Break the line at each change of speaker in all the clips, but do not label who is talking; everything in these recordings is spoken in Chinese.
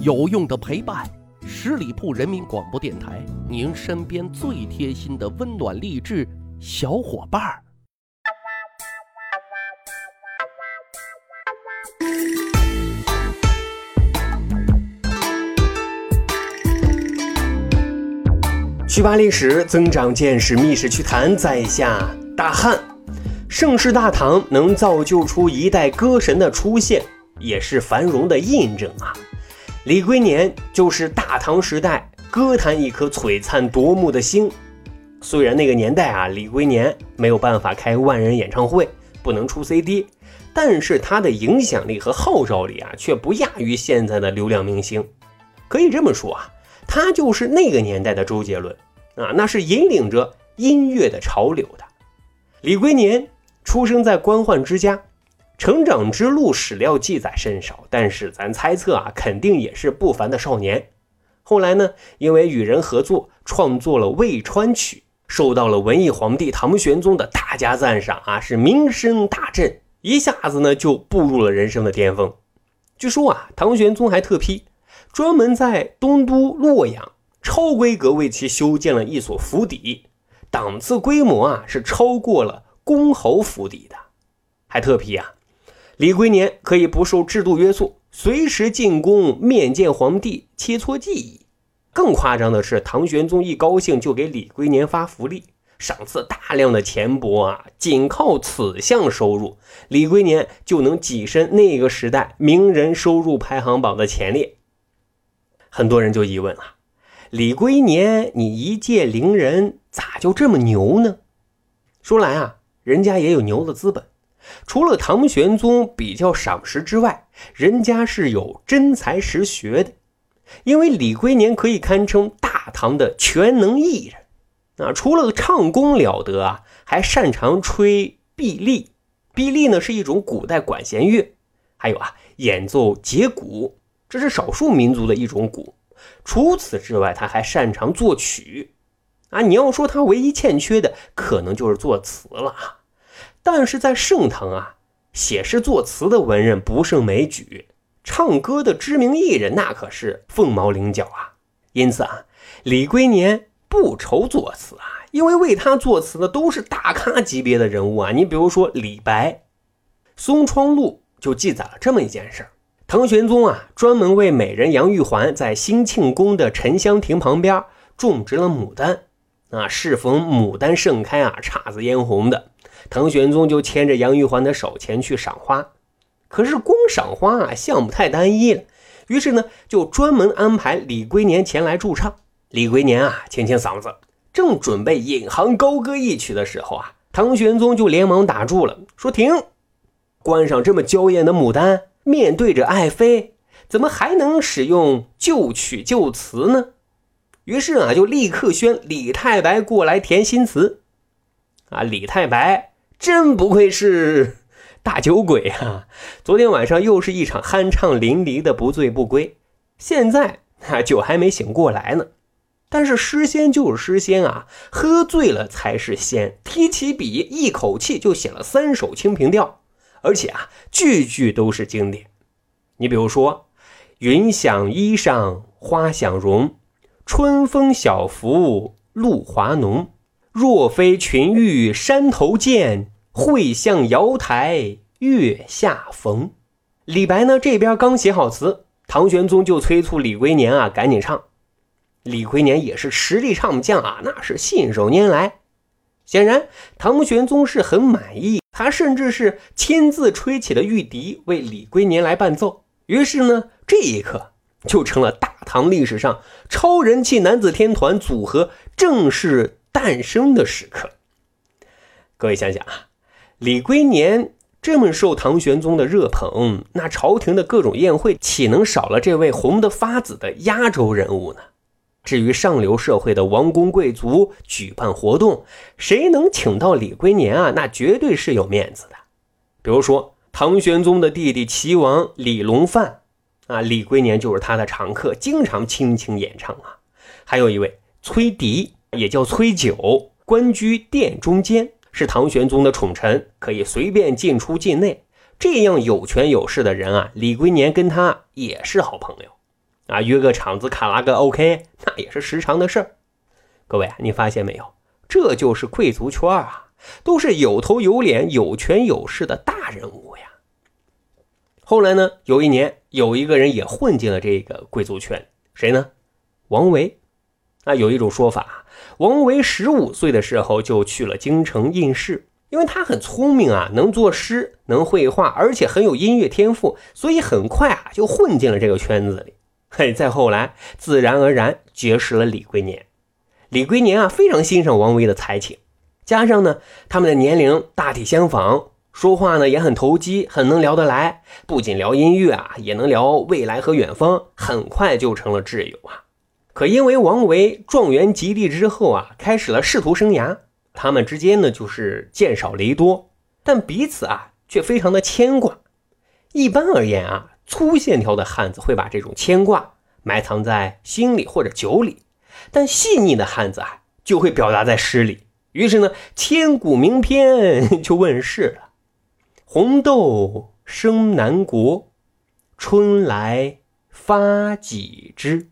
有用的陪伴，十里铺人民广播电台，您身边最贴心的温暖励志小伙伴儿。
去扒历史，增长见识，密室趣谈，在下大汉。盛世大唐能造就出一代歌神的出现，也是繁荣的印证啊。李龟年就是大唐时代歌坛一颗璀璨夺目的星。虽然那个年代啊，李龟年没有办法开万人演唱会，不能出 CD，但是他的影响力和号召力啊，却不亚于现在的流量明星。可以这么说啊，他就是那个年代的周杰伦啊，那是引领着音乐的潮流的。李龟年出生在官宦之家。成长之路史料记载甚少，但是咱猜测啊，肯定也是不凡的少年。后来呢，因为与人合作创作了《渭川曲》，受到了文艺皇帝唐玄宗的大加赞赏啊，是名声大振，一下子呢就步入了人生的巅峰。据说啊，唐玄宗还特批，专门在东都洛阳超规格为其修建了一所府邸，档次规模啊是超过了公侯府邸的，还特批啊。李龟年可以不受制度约束，随时进宫面见皇帝，切磋技艺。更夸张的是，唐玄宗一高兴就给李龟年发福利，赏赐大量的钱帛啊！仅靠此项收入，李龟年就能跻身那个时代名人收入排行榜的前列。很多人就疑问了：李龟年，你一介伶人，咋就这么牛呢？说来啊，人家也有牛的资本。除了唐玄宗比较赏识之外，人家是有真才实学的。因为李龟年可以堪称大唐的全能艺人啊，除了唱功了得啊，还擅长吹碧篥。碧篥呢是一种古代管弦乐，还有啊演奏节鼓，这是少数民族的一种鼓。除此之外，他还擅长作曲啊。你要说他唯一欠缺的，可能就是作词了啊。但是在盛唐啊，写诗作词的文人不胜枚举，唱歌的知名艺人那可是凤毛麟角啊。因此啊，李龟年不愁作词啊，因为为他作词的都是大咖级别的人物啊。你比如说李白，《松窗录》就记载了这么一件事唐玄宗啊，专门为美人杨玉环在兴庆宫的沉香亭旁边种植了牡丹，啊，适逢牡丹盛开啊，姹紫嫣红的。唐玄宗就牵着杨玉环的手前去赏花，可是光赏花啊，项目太单一了。于是呢，就专门安排李龟年前来驻唱。李龟年啊，清清嗓子，正准备引吭高歌一曲的时候啊，唐玄宗就连忙打住了，说：“停！观赏这么娇艳的牡丹，面对着爱妃，怎么还能使用旧曲旧词呢？”于是啊，就立刻宣李太白过来填新词。啊，李太白。真不愧是大酒鬼啊！昨天晚上又是一场酣畅淋漓的不醉不归，现在啊酒还没醒过来呢。但是诗仙就是诗仙啊，喝醉了才是仙。提起笔，一口气就写了三首《清平调》，而且啊句句都是经典。你比如说：“云想衣裳花想容，春风小拂露华浓。若非群玉山头见。”会向瑶台月下逢，李白呢这边刚写好词，唐玄宗就催促李龟年啊赶紧唱。李龟年也是实力唱将啊，那是信手拈来。显然唐玄宗是很满意，他甚至是亲自吹起了玉笛为李龟年来伴奏。于是呢，这一刻就成了大唐历史上超人气男子天团组合正式诞生的时刻。各位想想啊。李龟年这么受唐玄宗的热捧，那朝廷的各种宴会岂能少了这位红得发紫的压轴人物呢？至于上流社会的王公贵族举办活动，谁能请到李龟年啊？那绝对是有面子的。比如说唐玄宗的弟弟齐王李隆范啊，李龟年就是他的常客，经常倾情演唱啊。还有一位崔迪，也叫崔九，官居殿中监。是唐玄宗的宠臣，可以随便进出境内。这样有权有势的人啊，李龟年跟他也是好朋友。啊，约个场子卡拉个 OK，那也是时常的事儿。各位，你发现没有？这就是贵族圈啊，都是有头有脸、有权有势的大人物呀。后来呢，有一年，有一个人也混进了这个贵族圈，谁呢？王维。啊，有一种说法，王维十五岁的时候就去了京城应试，因为他很聪明啊，能作诗，能绘画，而且很有音乐天赋，所以很快啊就混进了这个圈子里。嘿，再后来，自然而然结识了李龟年。李龟年啊，非常欣赏王维的才情，加上呢，他们的年龄大体相仿，说话呢也很投机，很能聊得来。不仅聊音乐啊，也能聊未来和远方，很快就成了挚友啊。可因为王维状元及第之后啊，开始了仕途生涯，他们之间呢就是见少离多，但彼此啊却非常的牵挂。一般而言啊。粗线条的汉子会把这种牵挂埋藏在心里或者酒里，但细腻的汉子啊就会表达在诗里。于是呢，千古名篇就问世了：“红豆生南国，春来发几枝。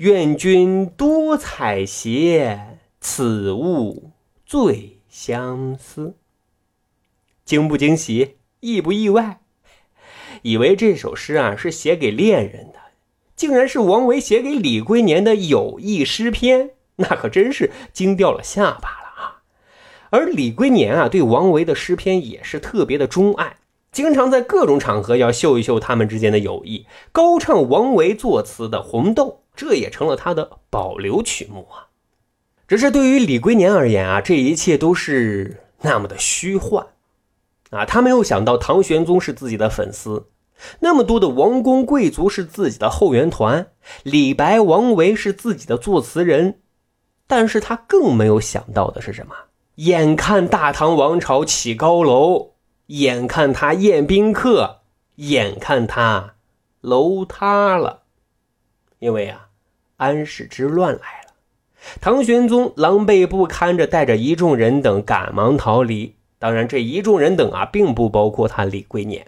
愿君多采撷，此物最相思。”惊不惊喜？意不意外？以为这首诗啊是写给恋人的，竟然是王维写给李龟年的友谊诗篇，那可真是惊掉了下巴了啊！而李龟年啊对王维的诗篇也是特别的钟爱，经常在各种场合要秀一秀他们之间的友谊，高唱王维作词的《红豆》，这也成了他的保留曲目啊。只是对于李龟年而言啊，这一切都是那么的虚幻。啊，他没有想到唐玄宗是自己的粉丝，那么多的王公贵族是自己的后援团，李白、王维是自己的作词人，但是他更没有想到的是什么？眼看大唐王朝起高楼，眼看他宴宾客，眼看他楼塌了，因为啊，安史之乱来了，唐玄宗狼狈不堪着，带着一众人等赶忙逃离。当然，这一众人等啊，并不包括他李龟年。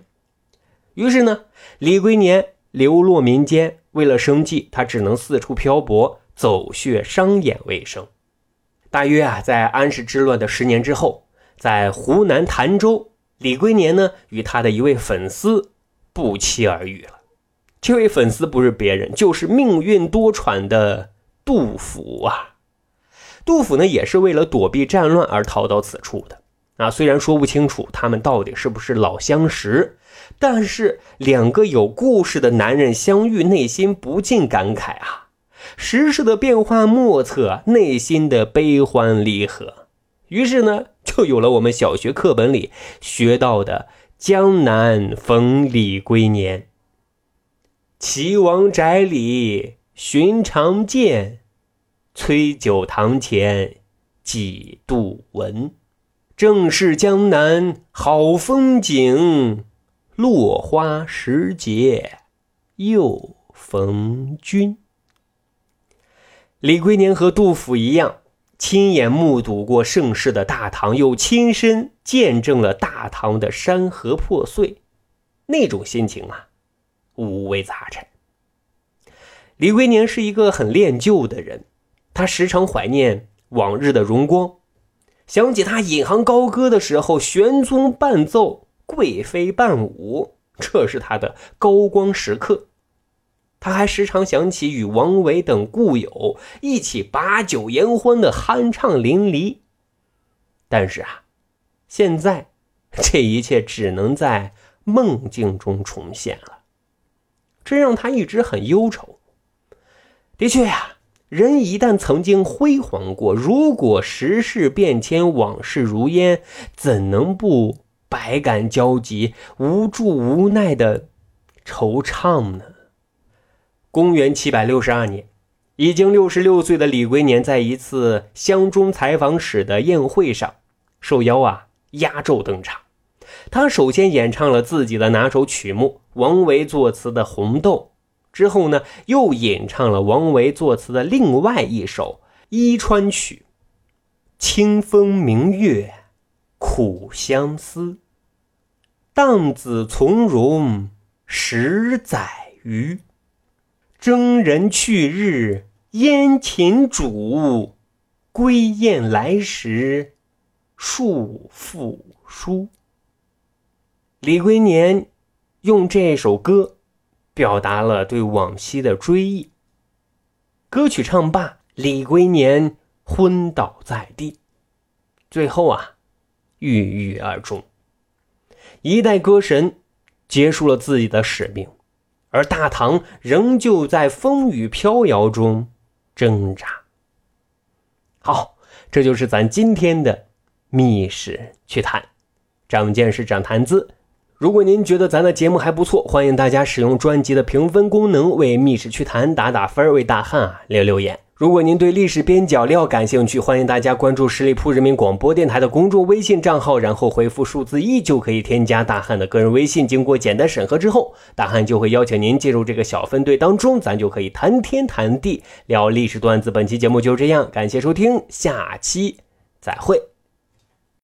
于是呢，李龟年流落民间，为了生计，他只能四处漂泊，走穴商演为生。大约啊，在安史之乱的十年之后，在湖南潭州，李龟年呢与他的一位粉丝不期而遇了。这位粉丝不是别人，就是命运多舛的杜甫啊。杜甫呢，也是为了躲避战乱而逃到此处的。啊，虽然说不清楚他们到底是不是老相识，但是两个有故事的男人相遇，内心不禁感慨啊，时势的变化莫测，内心的悲欢离合。于是呢，就有了我们小学课本里学到的“江南逢李龟年，岐王宅里寻常见，崔九堂前几度闻。”正是江南好风景，落花时节又逢君。李龟年和杜甫一样，亲眼目睹过盛世的大唐，又亲身见证了大唐的山河破碎，那种心情啊，五味杂陈。李龟年是一个很恋旧的人，他时常怀念往日的荣光。想起他引吭高歌的时候，玄宗伴奏，贵妃伴舞，这是他的高光时刻。他还时常想起与王维等故友一起把酒言欢的酣畅淋漓。但是啊，现在这一切只能在梦境中重现了，这让他一直很忧愁。的确呀。人一旦曾经辉煌过，如果时事变迁，往事如烟，怎能不百感交集、无助无奈的惆怅呢？公元七百六十二年，已经六十六岁的李龟年，在一次乡中采访使的宴会上，受邀啊压轴登场。他首先演唱了自己的拿手曲目，王维作词的《红豆》。之后呢，又演唱了王维作词的另外一首《伊川曲》：“清风明月苦相思，荡子从容十载余。征人去日燕秦主，归雁来时树复疏。李龟年用这首歌表达了对往昔的追忆。歌曲唱罢，李龟年昏倒在地，最后啊，郁郁而终。一代歌神结束了自己的使命。而大唐仍旧在风雨飘摇中挣扎。好，这就是咱今天的密室趣谈，长见识，长谈资。如果您觉得咱的节目还不错，欢迎大家使用专辑的评分功能为密室趣谈打打分，为大汉啊留留言。如果您对历史边角料感兴趣，欢迎大家关注十里铺人民广播电台的公众微信账号，然后回复数字一就可以添加大汉的个人微信。经过简单审核之后，大汉就会邀请您进入这个小分队当中，咱就可以谈天谈地聊历史段子。本期节目就这样，感谢收听，下期再会。